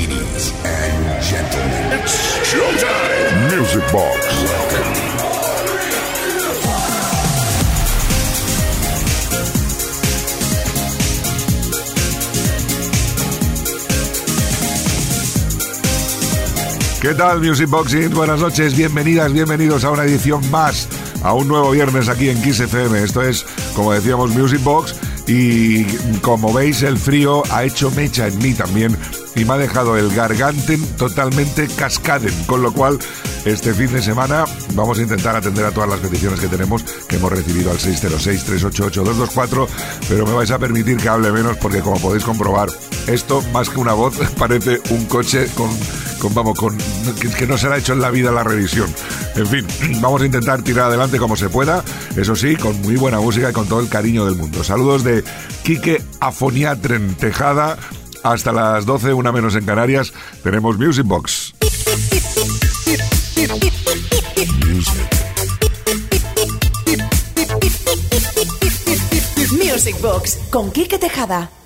Ladies and gentlemen, it's showtime. Music Box. ¿Qué tal, Music Boxing? Buenas noches, bienvenidas, bienvenidos a una edición más, a un nuevo viernes aquí en Kiss FM. Esto es, como decíamos, Music Box. Y como veis, el frío ha hecho mecha en mí también y me ha dejado el garganten totalmente cascaden, con lo cual este fin de semana vamos a intentar atender a todas las peticiones que tenemos que hemos recibido al 606-388-224, pero me vais a permitir que hable menos porque como podéis comprobar, esto más que una voz parece un coche con, con vamos, con que, no será hecho en la vida la revisión. En fin, vamos a intentar tirar adelante como se pueda, eso sí, con muy buena música y con todo el cariño del mundo. Saludos de Quique Afoniatren Tejada hasta las 12, una menos en Canarias, tenemos Music Box. Music Box con Kike Tejada.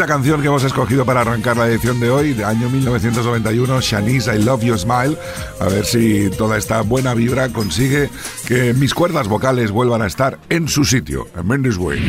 Bonita canción que hemos escogido para arrancar la edición de hoy, de año 1991, Shanice, I Love You Smile. A ver si toda esta buena vibra consigue que mis cuerdas vocales vuelvan a estar en su sitio. Mendes Way.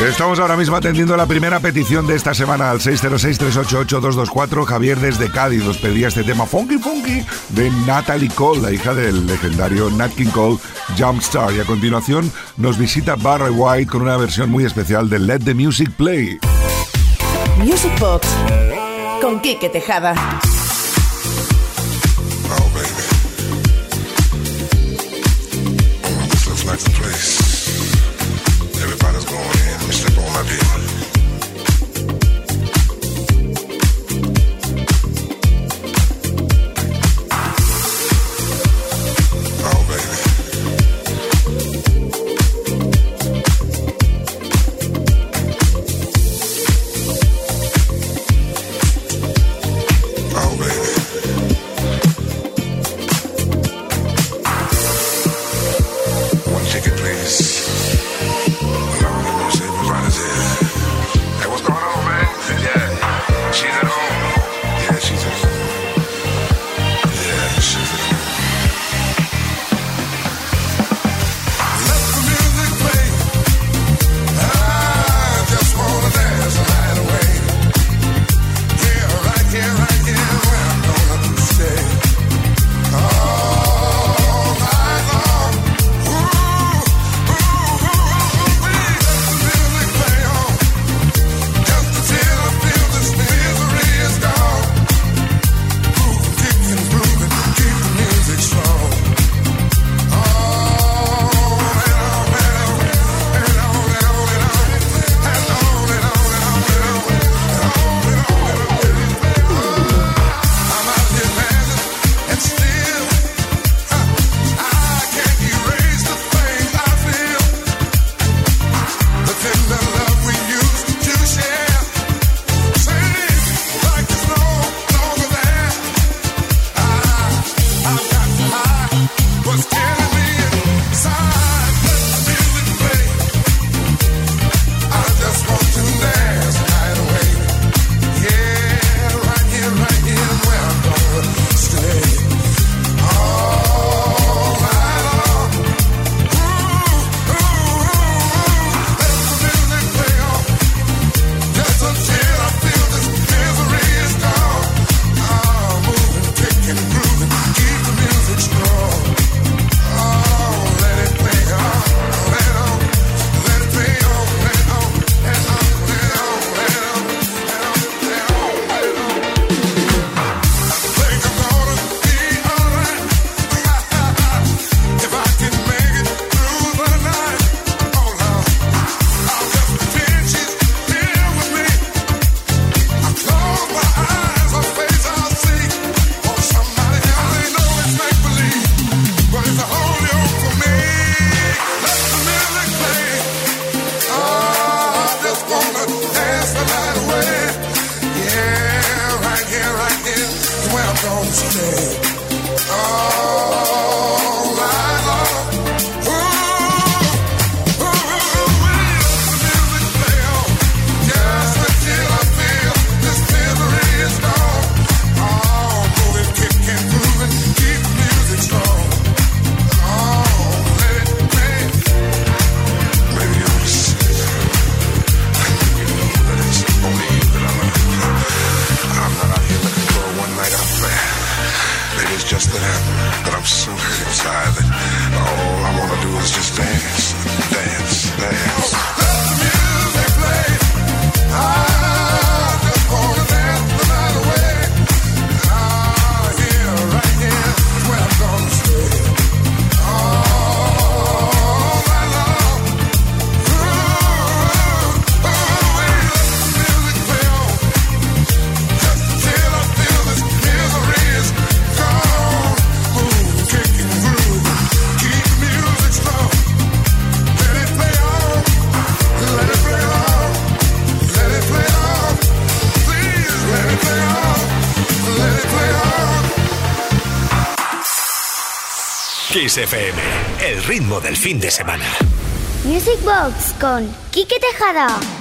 Estamos ahora mismo atendiendo la primera petición de esta semana al 606-388-224. Javier desde Cádiz nos pedía este tema Funky Funky de Natalie Cole, la hija del legendario Nat King Cole Jumpstar. Y a continuación nos visita Barry White con una versión muy especial de Let the Music Play. Music Box con Kike Tejada. FM, el ritmo del fin de semana. Music Box con Quique Tejada.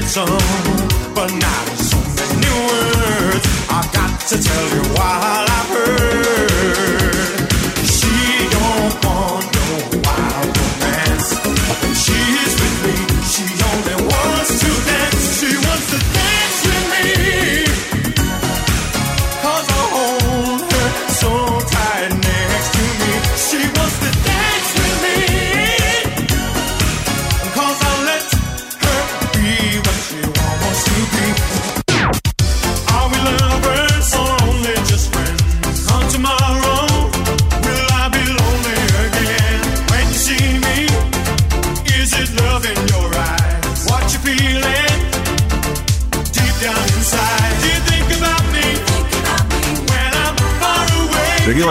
But now so many words, I've got to tell you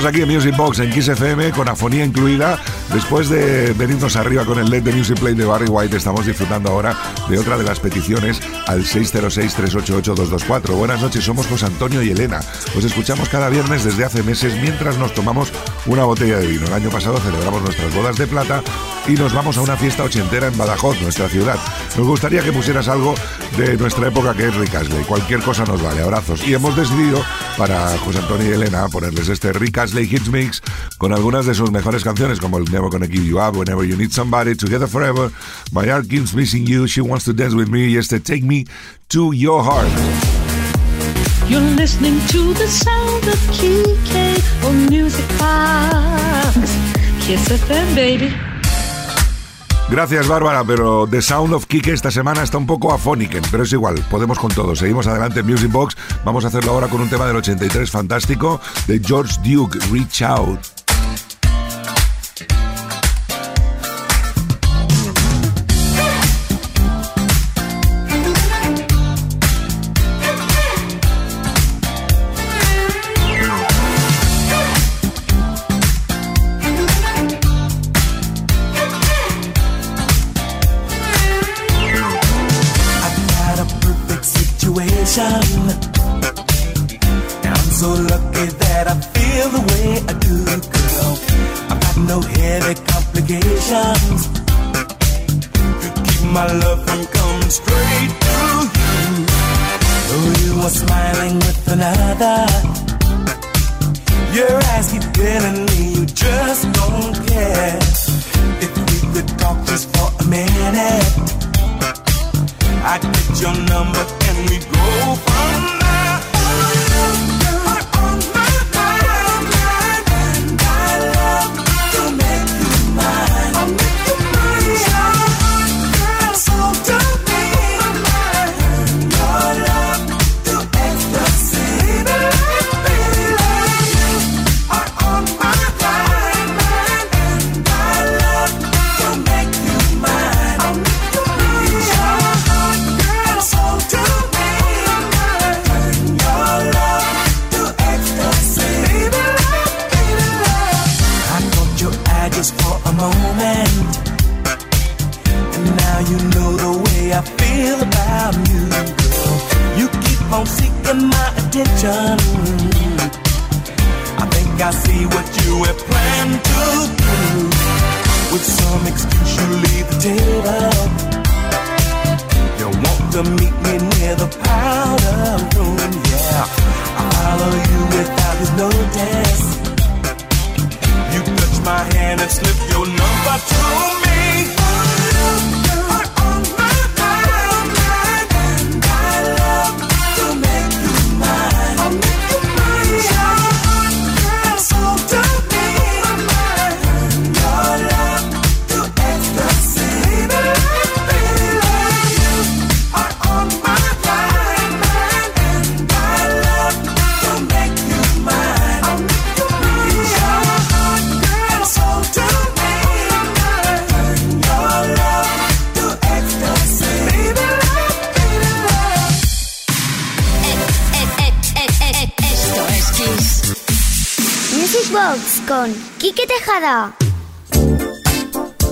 aquí en Music Box en Kiss FM con afonía incluida. Después de venirnos arriba con el LED de Music Play de Barry White, estamos disfrutando ahora de otra de las peticiones al 606-388-224. Buenas noches, somos José Antonio y Elena. Os escuchamos cada viernes desde hace meses mientras nos tomamos una botella de vino. El año pasado celebramos nuestras bodas de plata y nos vamos a una fiesta ochentera en Badajoz, nuestra ciudad. Nos gustaría que pusieras algo de nuestra época que es Rick Astley. Cualquier cosa nos vale. Abrazos. Y hemos decidido para José Antonio y Elena ponerles este Rick Astley Hits Mix con algunas de sus mejores canciones como el Never Gonna Give You Up, Whenever You Need Somebody, Together Forever, My Heart Keeps Missing You, She Wants to Dance With Me y este Take Me to Your Heart. You're listening to the sound of KK on Music Box. Kiss FM, baby. Gracias Bárbara, pero The Sound of Kike esta semana está un poco afónico, pero es igual, podemos con todo. Seguimos adelante en Music Box, vamos a hacerlo ahora con un tema del 83 fantástico de George Duke, Reach Out.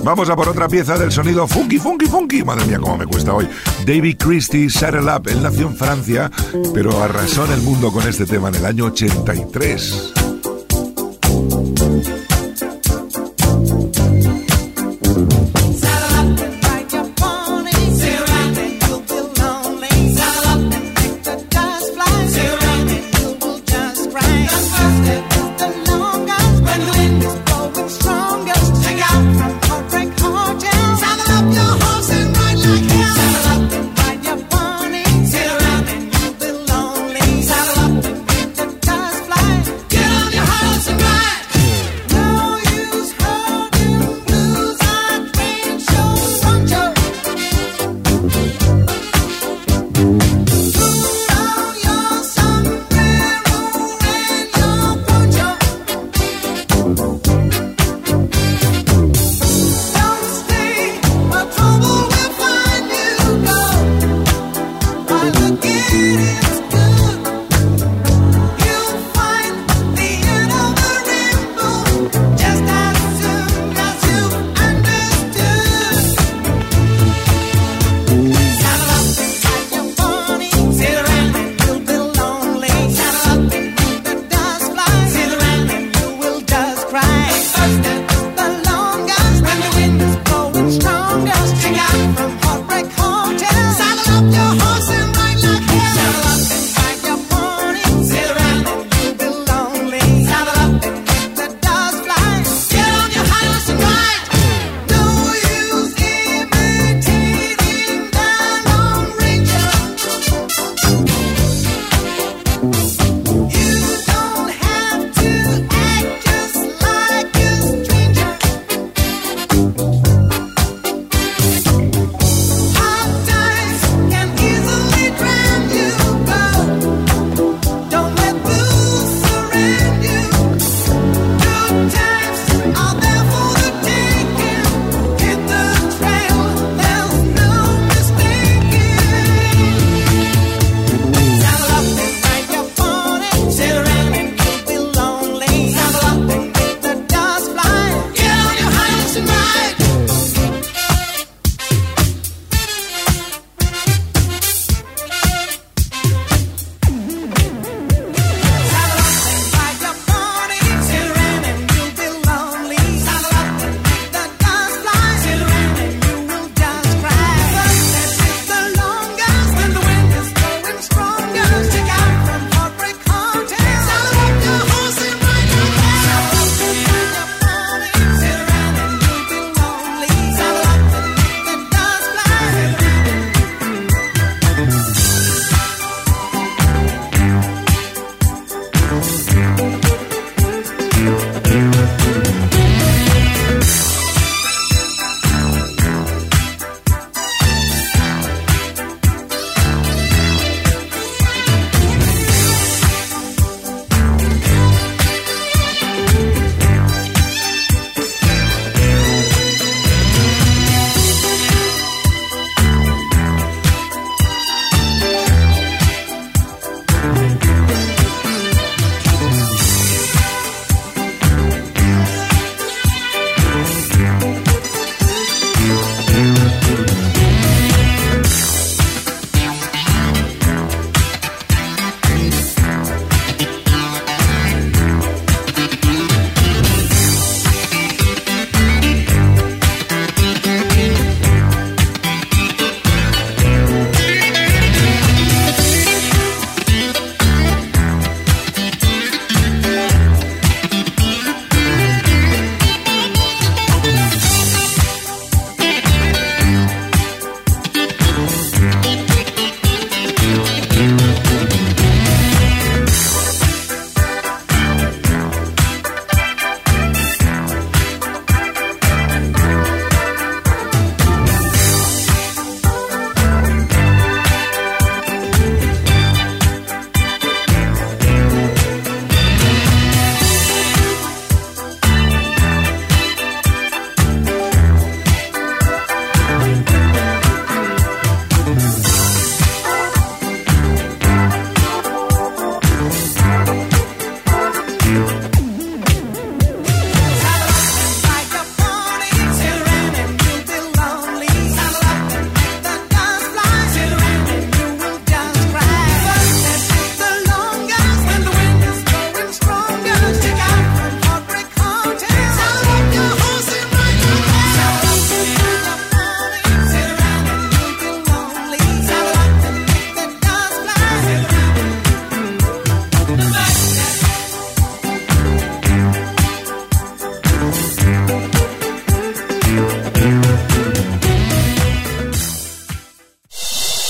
Vamos a por otra pieza del sonido funky, funky, funky. Madre mía, cómo me cuesta hoy. David Christie, Settle Up. Él nació en Francia, pero arrasó en el mundo con este tema en el año 83.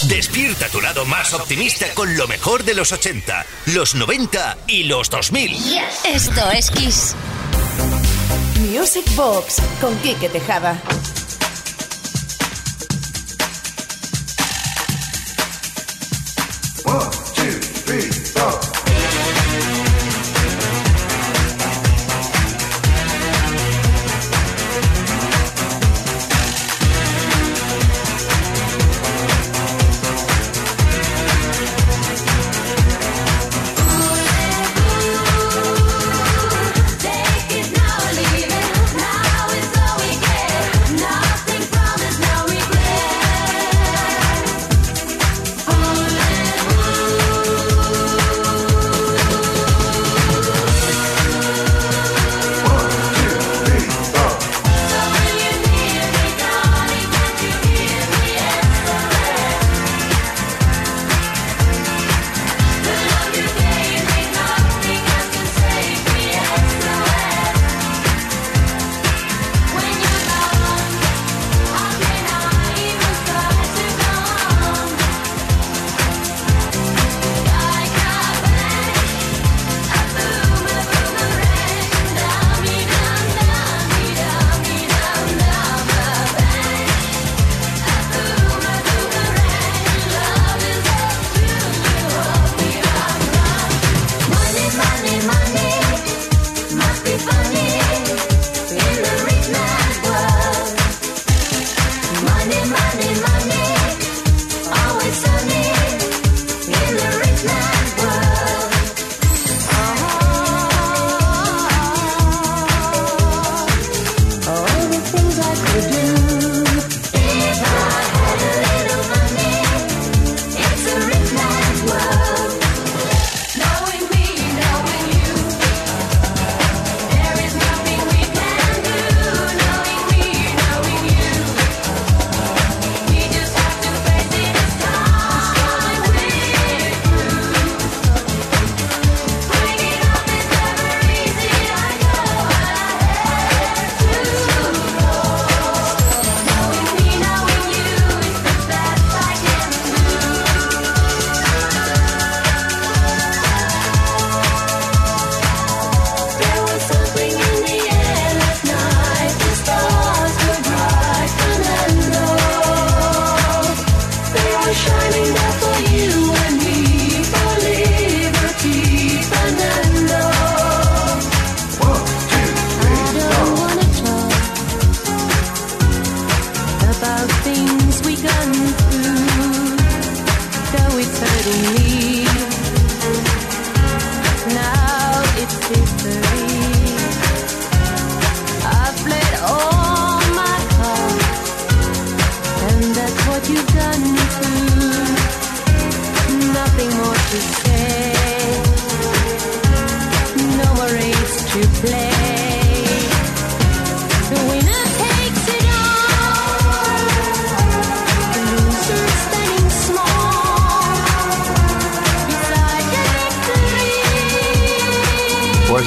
Despierta tu lado más optimista con lo mejor de los 80, los 90 y los 2000. Esto es Kiss. Music Box con Quique Tejada. One, two, three, four.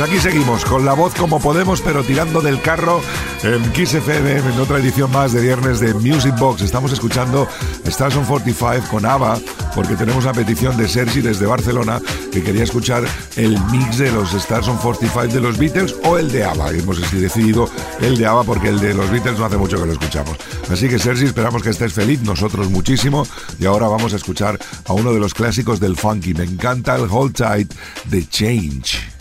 Seguimos con la voz como podemos, pero tirando del carro en Kiss FM en otra edición más de viernes de Music Box. Estamos escuchando Stars on 45 con ABBA, porque tenemos una petición de Sergi desde Barcelona que quería escuchar el mix de los Stars on 45 de los Beatles o el de ABBA. Hemos decidido el de ABBA porque el de los Beatles no hace mucho que lo escuchamos. Así que Sergi, esperamos que estés feliz, nosotros muchísimo. Y ahora vamos a escuchar a uno de los clásicos del funky. Me encanta el Hold Tight de Change.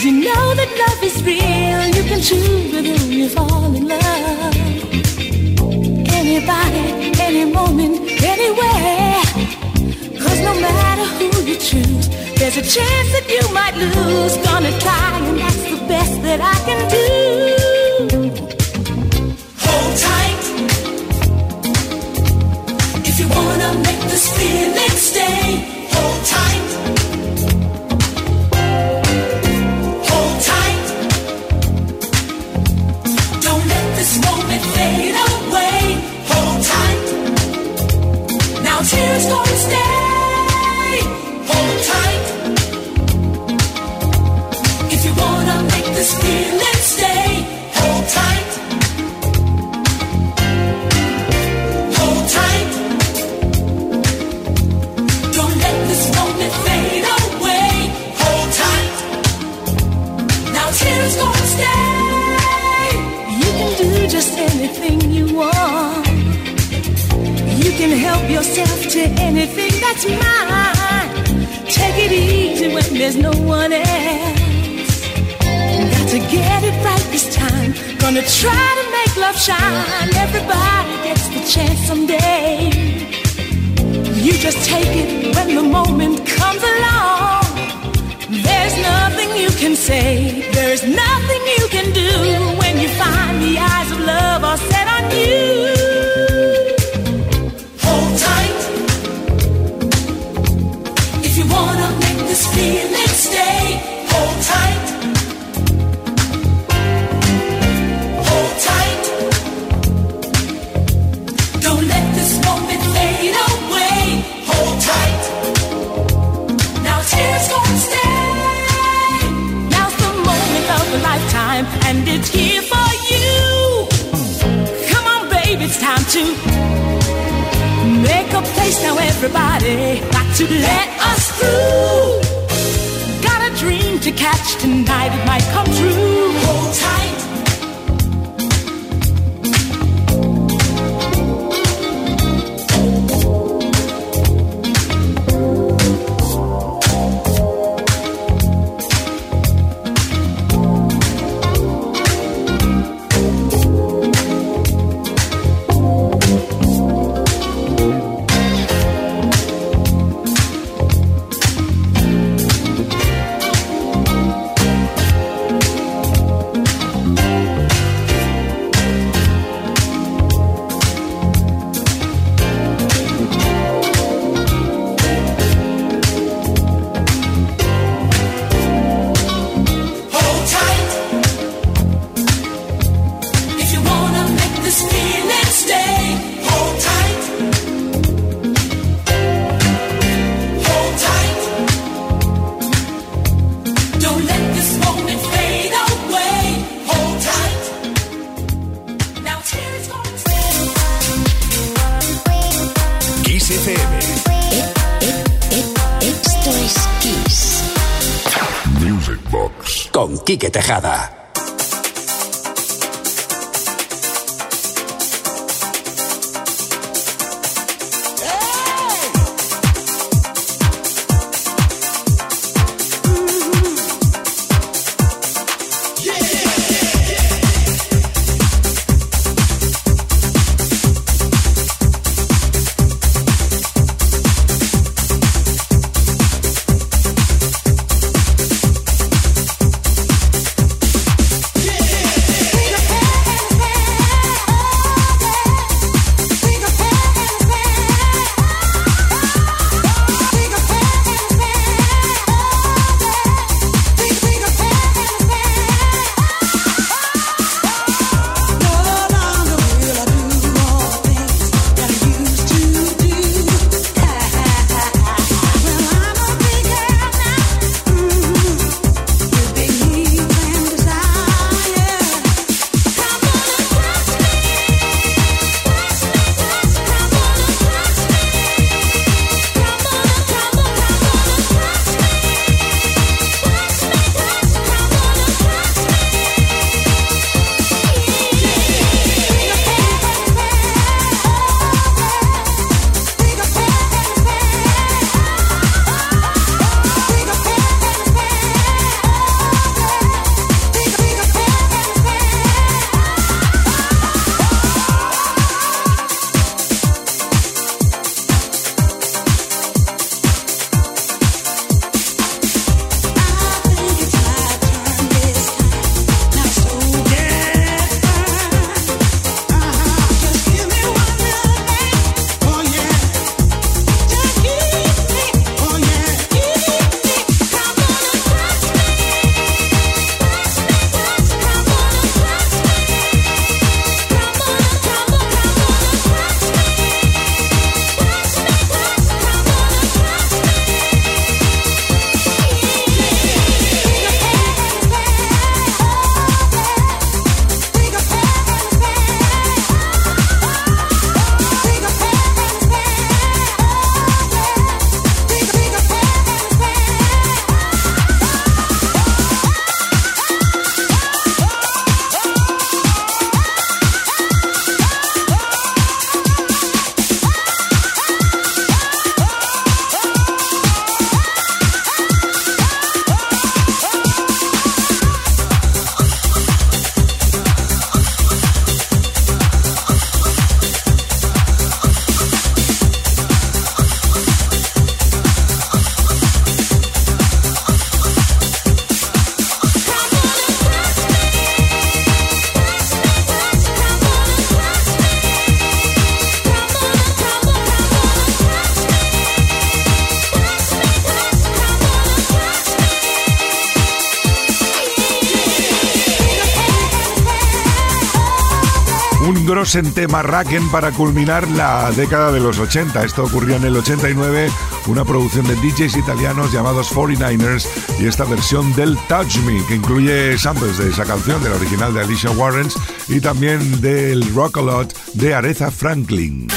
Cause you know that love is real. You can choose whom you fall in love. Anybody, any moment, anywhere. Cause no matter who you choose, there's a chance that you might lose. Gonna try, and that's the best that I can do. Hold tight. If you wanna make this feeling stay, hold tight. Now tears can help yourself to anything that's mine. Take it easy when there's no one else. Got to get it right this time. Gonna try to make love shine. Everybody gets the chance someday. You just take it when the moment comes along. There's nothing you can say, there's nothing you can do when you find the eyes of love are set on you. It's here for you. Come on, baby, it's time to make a place now, everybody. Got to let us through. Got a dream to catch tonight, it might come true. Hold tight. Tejada. Dos en tema Raken para culminar la década de los 80. Esto ocurrió en el 89, una producción de DJs italianos llamados 49ers y esta versión del Touch Me, que incluye samples de esa canción, de la original de Alicia Warrens y también del Rock A Lot de Aretha Franklin.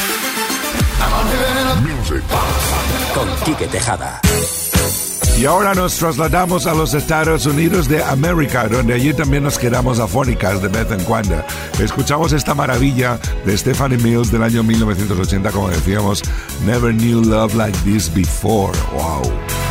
Con Quique Tejada. Y ahora nos trasladamos a los Estados Unidos de América, donde allí también nos quedamos afónicas de vez en cuando. Escuchamos esta maravilla de Stephanie Mills del año 1980, como decíamos, Never Knew Love Like This Before. ¡Wow!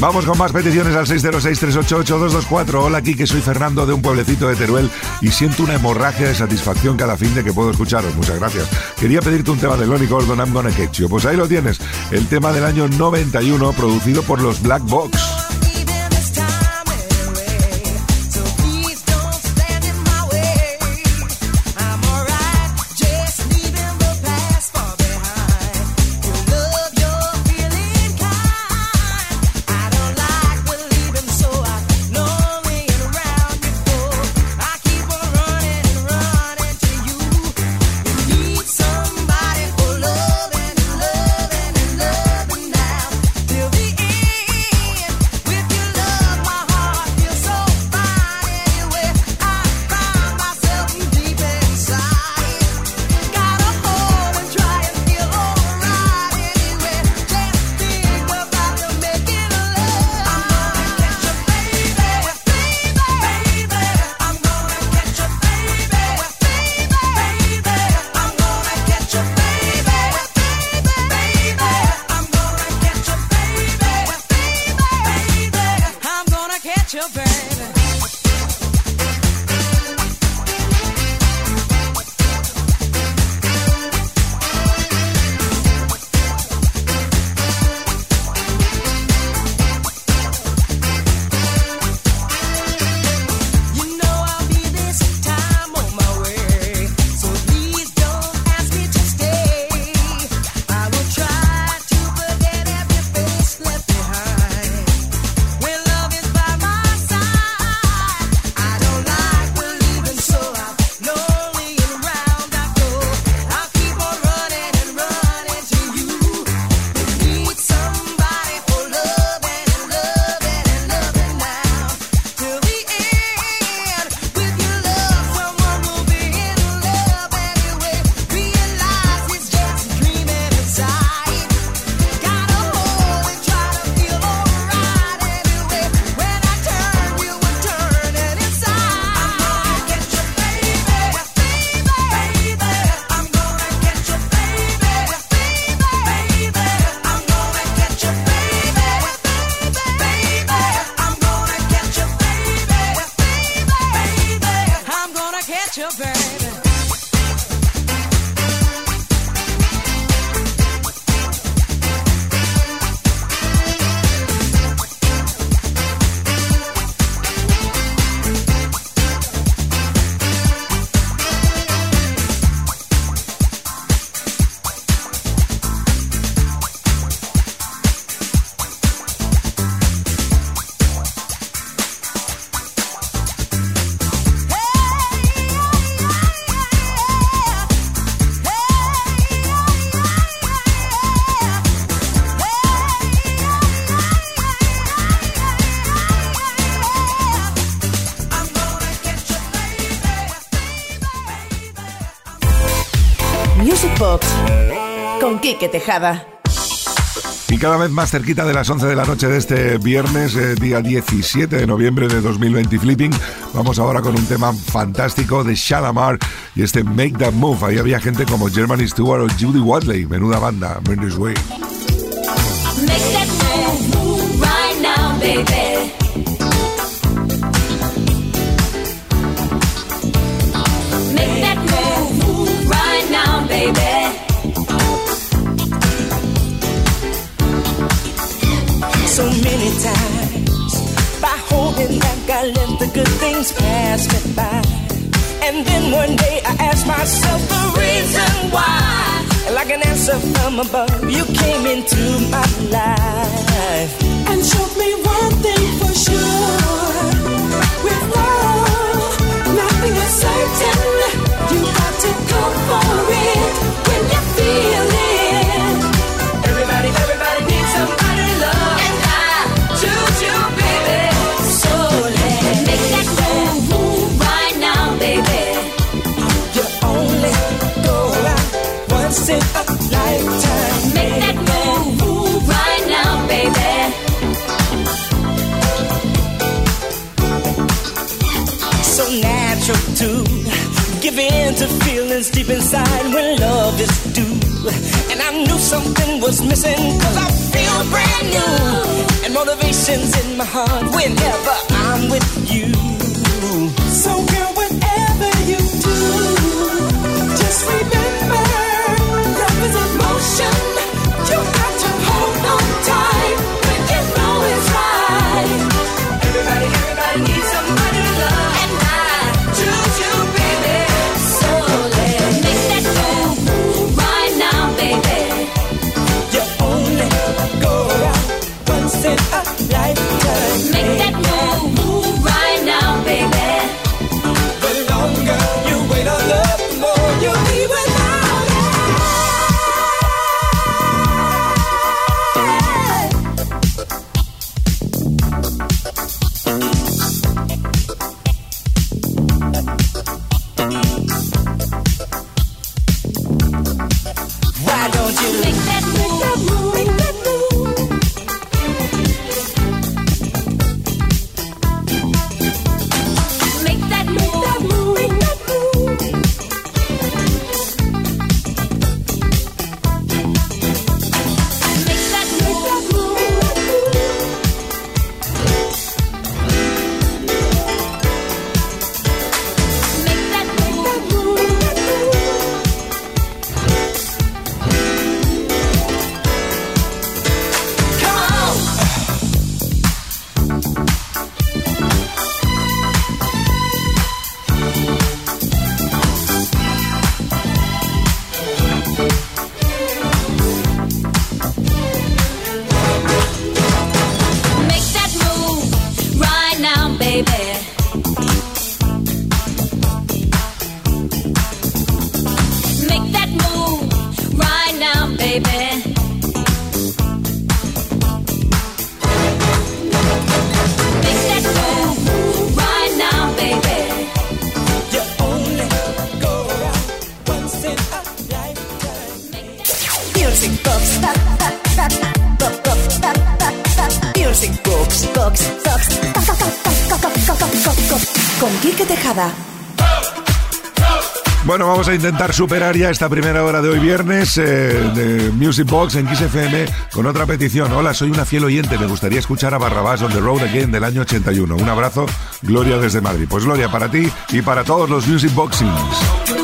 Vamos con más peticiones al 606-388-224. Hola, aquí que soy Fernando de un pueblecito de Teruel y siento una hemorragia de satisfacción cada fin de que puedo escucharos. Muchas gracias. Quería pedirte un tema de Lonnie Gordon, I'm Gonna. Pues ahí lo tienes, el tema del año 91 producido por los Black Box. Tejada. Y cada vez más cerquita de las 11 de la noche de este viernes, eh, día 17 de noviembre de 2020 Flipping, vamos ahora con un tema fantástico de Shalamar y este Make That Move. Ahí había gente como Germany Stewart o Judy Wadley, menuda banda, Way. Make that move right now, baby. The good things pass me by. And then one day I asked myself the reason why. Like an answer from above, you came into my life and showed me one thing for sure. With love, nothing is certain. You got to go for it when you feel So natural to give in feelings deep inside when love is due. And I knew something was missing cause I feel brand new. And motivation's in my heart whenever I'm with you. Music Box. Music Box, Box, Box. Con Quique Tejada. Bueno, vamos a intentar superar ya esta primera hora de hoy viernes eh, de Music Box en XFM con otra petición. Hola, soy una fiel oyente, me gustaría escuchar a Barrabás on the Road Again del año 81. Un abrazo, Gloria desde Madrid. Pues Gloria, para ti y para todos los Music Boxings.